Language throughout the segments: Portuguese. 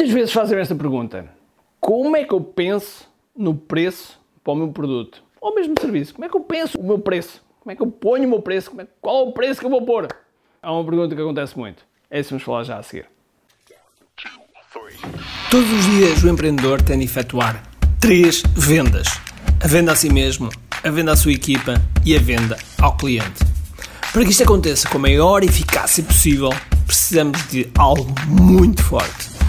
Muitas vezes fazem esta pergunta: como é que eu penso no preço para o meu produto? Ou mesmo serviço? Como é que eu penso o meu preço? Como é que eu ponho o meu preço? É, qual é o preço que eu vou pôr? É uma pergunta que acontece muito. É isso que vamos falar já a seguir. Todos os dias o empreendedor tem de efetuar três vendas: a venda a si mesmo, a venda à sua equipa e a venda ao cliente. Para que isto aconteça com a maior eficácia possível, precisamos de algo muito forte: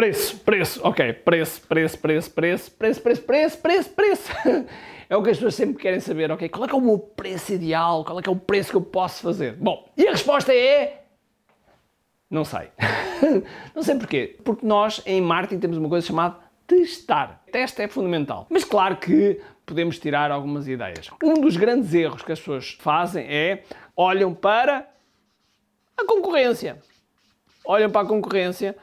Preço, preço, ok, preço, preço, preço, preço, preço, preço, preço, preço, preço. É o que as pessoas sempre querem saber, ok? Qual é que é o meu preço ideal? Qual é que é o preço que eu posso fazer? Bom, e a resposta é... Não sei. Não sei porquê. Porque nós, em marketing, temos uma coisa chamada testar. Teste é fundamental. Mas claro que podemos tirar algumas ideias. Um dos grandes erros que as pessoas fazem é olham para a concorrência. Olham para a concorrência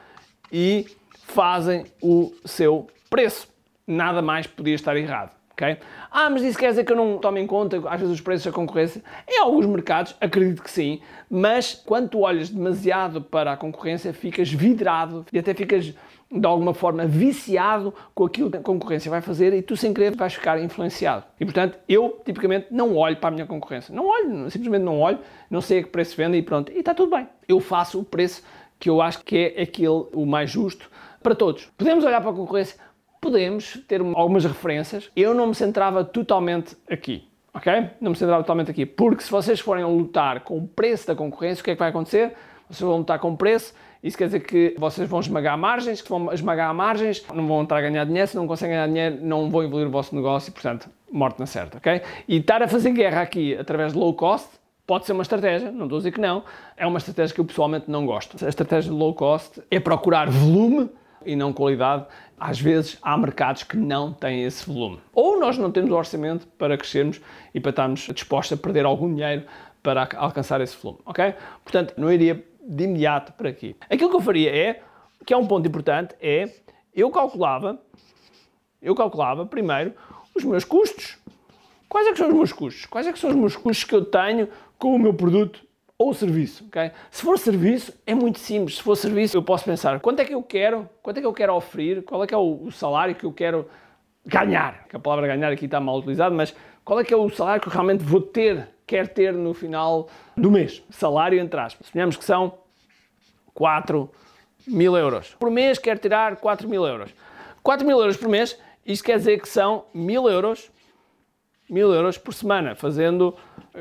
e fazem o seu preço. Nada mais podia estar errado. Okay? Ah, mas isso quer dizer que eu não tomo em conta, às vezes, os preços da concorrência? Em alguns mercados, acredito que sim, mas quando tu olhas demasiado para a concorrência, ficas vidrado e até ficas, de alguma forma, viciado com aquilo que a concorrência vai fazer e tu, sem querer, vais ficar influenciado. E, portanto, eu, tipicamente, não olho para a minha concorrência. Não olho, simplesmente não olho, não sei a que preço vende e pronto. E está tudo bem. Eu faço o preço que eu acho que é aquele o mais justo para todos. Podemos olhar para a concorrência, podemos ter algumas referências. Eu não me centrava totalmente aqui, ok? Não me centrava totalmente aqui, porque se vocês forem lutar com o preço da concorrência, o que é que vai acontecer? Vocês vão lutar com o preço, isso quer dizer que vocês vão esmagar margens, que vão esmagar margens, não vão estar a ganhar dinheiro, se não conseguem ganhar dinheiro, não vão evoluir o vosso negócio e, portanto, morte na certa, ok? E estar a fazer guerra aqui através de low cost, Pode ser uma estratégia, não estou a dizer que não. É uma estratégia que eu pessoalmente não gosto. A estratégia de low cost é procurar volume e não qualidade. Às vezes há mercados que não têm esse volume. Ou nós não temos orçamento para crescermos e para estarmos dispostos a perder algum dinheiro para alcançar esse volume, ok? Portanto, não iria de imediato para aqui. Aquilo que eu faria é, que é um ponto importante, é eu calculava, eu calculava primeiro os meus custos. Quais é que são os meus custos? Quais é que são os meus custos que eu tenho com o meu produto ou serviço, ok? Se for serviço, é muito simples. Se for serviço, eu posso pensar quanto é que eu quero, quanto é que eu quero oferir, qual é que é o, salário que eu quero ganhar. Que a palavra ganhar aqui está mal utilizada, mas qual é que é o salário que eu realmente vou ter, quero ter no final do mês? Salário entre aspas. Suponhamos que são 4 mil euros. Por mês quero tirar 4 mil euros. 4 mil euros por mês, isto quer dizer que são mil euros mil euros por semana, fazendo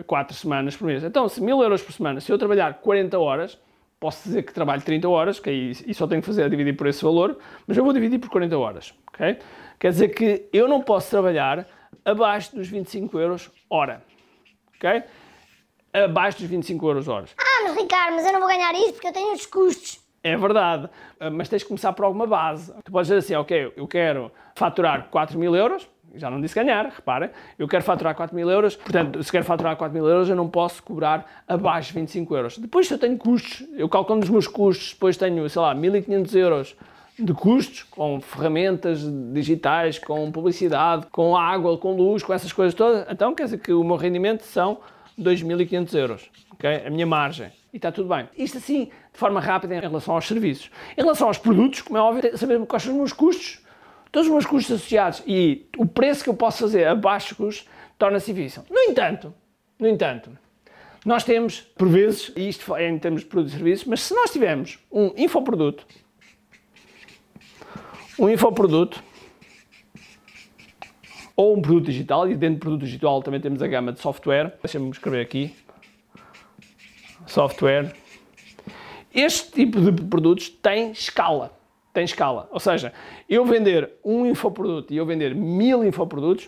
4 semanas por mês. Então, se mil euros por semana, se eu trabalhar 40 horas, posso dizer que trabalho 30 horas, que aí e só tenho que fazer a dividir por esse valor, mas eu vou dividir por 40 horas, ok? Quer dizer que eu não posso trabalhar abaixo dos 25 euros hora, ok? Abaixo dos 25 euros horas. Ah, mas Ricardo, mas eu não vou ganhar isso porque eu tenho os custos. É verdade, mas tens de começar por alguma base. Tu podes dizer assim, ok, eu quero faturar 4 mil euros, já não disse ganhar, repara, eu quero faturar 4 mil euros, portanto, se quero faturar 4 mil euros, eu não posso cobrar abaixo de 25 euros. Depois, se eu tenho custos, eu calculo os meus custos, depois tenho, sei lá, 1500 euros de custos, com ferramentas digitais, com publicidade, com água, com luz, com essas coisas todas, então quer dizer que o meu rendimento são 2.500 euros, ok? A minha margem. E está tudo bem. Isto assim, de forma rápida em relação aos serviços. Em relação aos produtos, como é óbvio, saber quais são os meus custos todos os meus custos associados e o preço que eu posso fazer abaixo dos custos torna-se difícil. No entanto, no entanto, nós temos, por vezes, e isto é em termos de produtos e serviços, mas se nós tivermos um infoproduto, um infoproduto, ou um produto digital, e dentro do produto digital também temos a gama de software, deixa-me escrever aqui, software, este tipo de produtos tem escala tem escala. Ou seja, eu vender um infoproduto e eu vender mil infoprodutos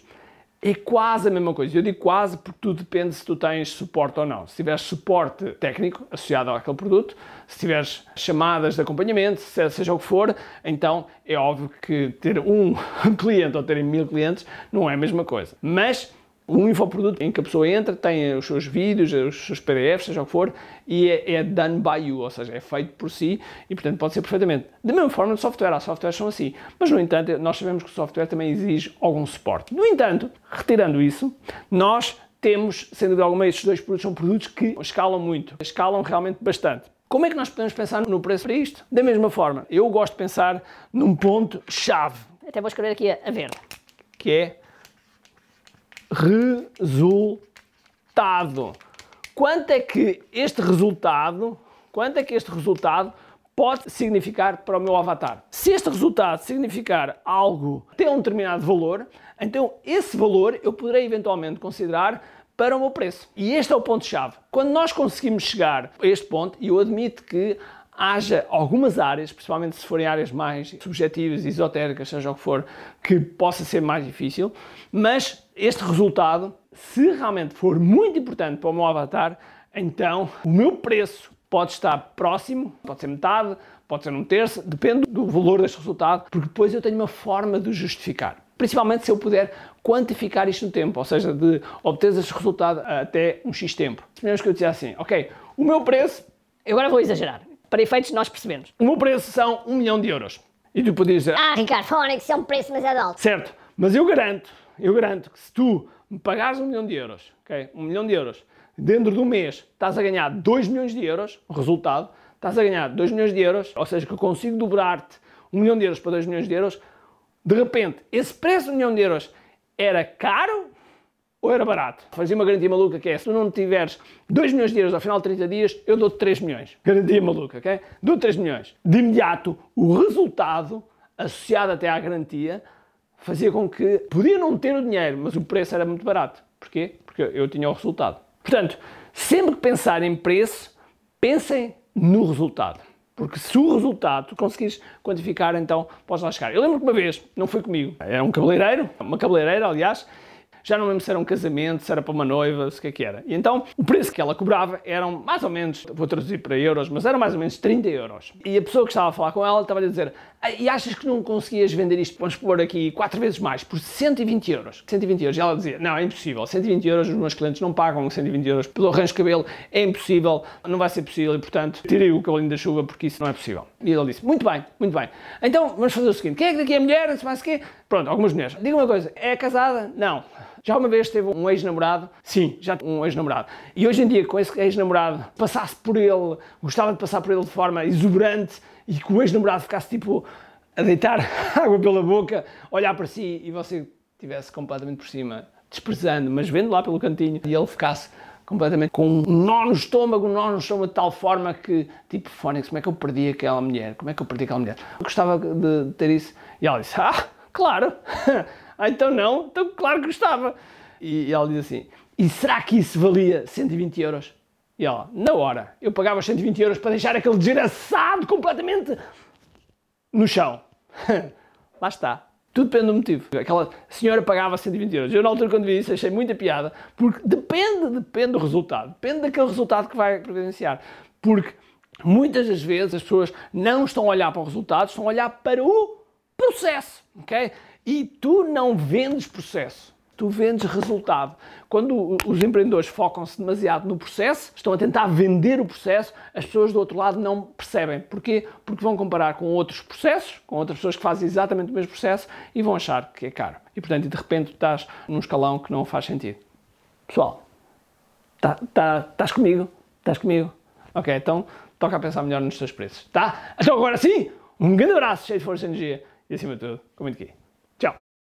é quase a mesma coisa. Eu digo quase porque tudo depende se tu tens suporte ou não. Se tiveres suporte técnico associado àquele produto, se tiveres chamadas de acompanhamento, seja o que for, então é óbvio que ter um cliente ou terem mil clientes não é a mesma coisa. Mas um infoproduto em que a pessoa entra, tem os seus vídeos, os seus PDFs, seja o que for, e é, é, done by you, ou seja, é feito por si e, portanto, pode ser perfeitamente. Da mesma forma, no software, há softwares são assim. Mas, no entanto, nós sabemos que o software também exige algum suporte. No entanto, retirando isso, nós temos, sem dúvida alguma, estes dois produtos são produtos que escalam muito, escalam realmente bastante. Como é que nós podemos pensar no preço para isto? Da mesma forma, eu gosto de pensar num ponto-chave. Até vou escrever aqui a verde. Que é resultado. Quanto é que este resultado, quanto é que este resultado pode significar para o meu avatar? Se este resultado significar algo tem um determinado valor, então esse valor eu poderei eventualmente considerar para o meu preço. E este é o ponto-chave. Quando nós conseguimos chegar a este ponto, e eu admito que haja algumas áreas, principalmente se forem áreas mais subjetivas, esotéricas, seja o que for, que possa ser mais difícil, mas este resultado, se realmente for muito importante para o meu avatar, então o meu preço pode estar próximo, pode ser metade, pode ser um terço, depende do valor deste resultado, porque depois eu tenho uma forma de justificar. Principalmente se eu puder quantificar isto no tempo, ou seja, de obter este resultado até um X tempo. Mesmo que eu dizia assim, ok, o meu preço, agora vou exagerar, para efeitos nós percebemos. O meu preço são um milhão de euros. E tu podias dizer... Ah, Ricardo, Fónix, isso é um preço demasiado alto. Certo, mas eu garanto, eu garanto que se tu me pagares um milhão de euros, ok? Um milhão de euros, dentro de um mês estás a ganhar 2 milhões de euros, resultado, estás a ganhar 2 milhões de euros, ou seja, que eu consigo dobrar-te um milhão de euros para 2 milhões de euros, de repente, esse preço de um milhão de euros era caro ou era barato. Fazia uma garantia maluca que é, se tu não tiveres 2 milhões de euros ao final de 30 dias, eu dou-te 3 milhões. Garantia maluca, ok? Dou 3 milhões. De imediato, o resultado, associado até à garantia, fazia com que podia não ter o dinheiro, mas o preço era muito barato. Porquê? Porque eu tinha o resultado. Portanto, sempre que pensarem em preço, pensem no resultado. Porque se o resultado tu conseguires quantificar, então podes lá chegar. Eu lembro que uma vez, não foi comigo, era um cabeleireiro, uma cabeleireira, aliás, já não lembro se era um casamento, se era para uma noiva, se o que é que era. E então o preço que ela cobrava eram mais ou menos, vou traduzir para euros, mas eram mais ou menos 30 euros. E a pessoa que estava a falar com ela estava a dizer: e achas que não conseguias vender isto, vamos pôr aqui, quatro vezes mais, por 120 euros? 120 euros. E ela dizia: não, é impossível, 120 euros os meus clientes não pagam 120 euros pelo arranjo de cabelo, é impossível, não vai ser possível e portanto tirei o cabelinho da chuva porque isso não é possível. E ele disse: muito bem, muito bem. Então vamos fazer o seguinte: quem é que daqui é mulher? Se mais quê? Pronto, algumas mulheres. Diga uma coisa: é casada? Não. Já uma vez teve um ex-namorado? Sim, já um ex-namorado. E hoje em dia, com esse ex-namorado, passasse por ele, gostava de passar por ele de forma exuberante e que o ex-namorado ficasse tipo a deitar água pela boca, olhar para si e você estivesse completamente por cima, desprezando, mas vendo lá pelo cantinho e ele ficasse completamente com um nó no estômago, um nó no estômago de tal forma que, tipo, Fónix, como é que eu perdi aquela mulher? Como é que eu perdi aquela mulher? Eu gostava de ter isso. E ela disse, ah, claro! ah, então não? Então claro que gostava. E, ela diz assim, e será que isso valia 120 euros? E ela, na hora, eu pagava 120 euros para deixar aquele desgraçado completamente no chão. Lá está. Tudo depende do motivo. Aquela senhora pagava 120 euros. Eu, na altura, quando vi isso, achei muita piada, porque depende, depende do resultado. Depende daquele resultado que vai providenciar. Porque muitas das vezes as pessoas não estão a olhar para o resultado, estão a olhar para o processo. ok? E tu não vendes processo tu vendes resultado. Quando os empreendedores focam-se demasiado no processo, estão a tentar vender o processo, as pessoas do outro lado não percebem. Porquê? Porque vão comparar com outros processos, com outras pessoas que fazem exatamente o mesmo processo e vão achar que é caro. E portanto, de repente, estás num escalão que não faz sentido. Pessoal, tá, tá, estás comigo? Estás comigo? Ok, então toca a pensar melhor nos teus preços, tá? Então agora sim, um grande abraço, cheio de força e energia e acima de tudo, comente aqui.